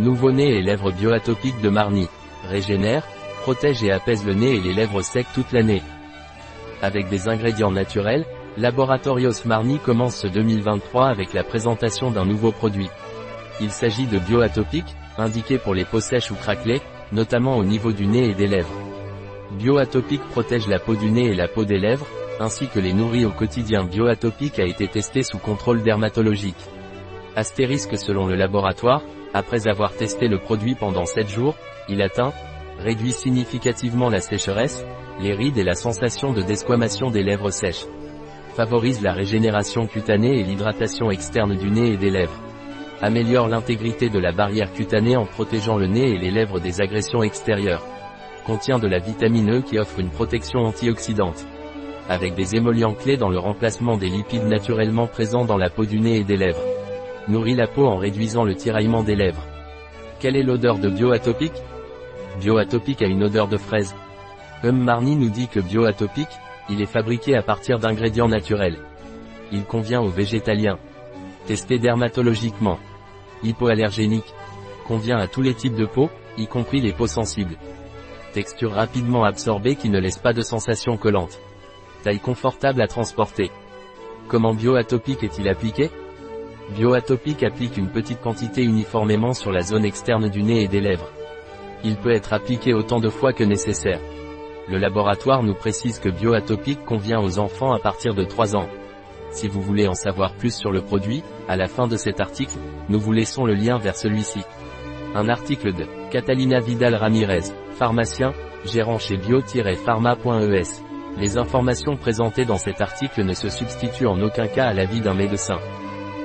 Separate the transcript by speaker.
Speaker 1: Nouveau-né et lèvres bioatopiques de Marni. Régénère, protège et apaise le nez et les lèvres secs toute l'année. Avec des ingrédients naturels, Laboratorios Marni commence ce 2023 avec la présentation d'un nouveau produit. Il s'agit de bioatopiques, indiqués pour les peaux sèches ou craquelées, notamment au niveau du nez et des lèvres. Bioatopique protège la peau du nez et la peau des lèvres, ainsi que les nourrit au quotidien. Bioatopique a été testé sous contrôle dermatologique. Astérisque selon le laboratoire, après avoir testé le produit pendant 7 jours, il atteint, réduit significativement la sécheresse, les rides et la sensation de desquamation des lèvres sèches. Favorise la régénération cutanée et l'hydratation externe du nez et des lèvres. Améliore l'intégrité de la barrière cutanée en protégeant le nez et les lèvres des agressions extérieures. Contient de la vitamine E qui offre une protection antioxydante. Avec des émollients clés dans le remplacement des lipides naturellement présents dans la peau du nez et des lèvres. Nourrit la peau en réduisant le tiraillement des lèvres. Quelle est l'odeur de bioatopique? Bioatopique a une odeur de fraise. Hum Marni nous dit que bioatopique, il est fabriqué à partir d'ingrédients naturels. Il convient aux végétaliens. Testé dermatologiquement. Hypoallergénique. Convient à tous les types de peau, y compris les peaux sensibles. Texture rapidement absorbée qui ne laisse pas de sensation collante. Taille confortable à transporter. Comment bioatopique est-il appliqué? Bioatopique applique une petite quantité uniformément sur la zone externe du nez et des lèvres. Il peut être appliqué autant de fois que nécessaire. Le laboratoire nous précise que bioatopique convient aux enfants à partir de 3 ans. Si vous voulez en savoir plus sur le produit, à la fin de cet article, nous vous laissons le lien vers celui-ci. Un article de Catalina Vidal Ramirez, pharmacien, gérant chez bio-pharma.es. Les informations présentées dans cet article ne se substituent en aucun cas à l'avis d'un médecin.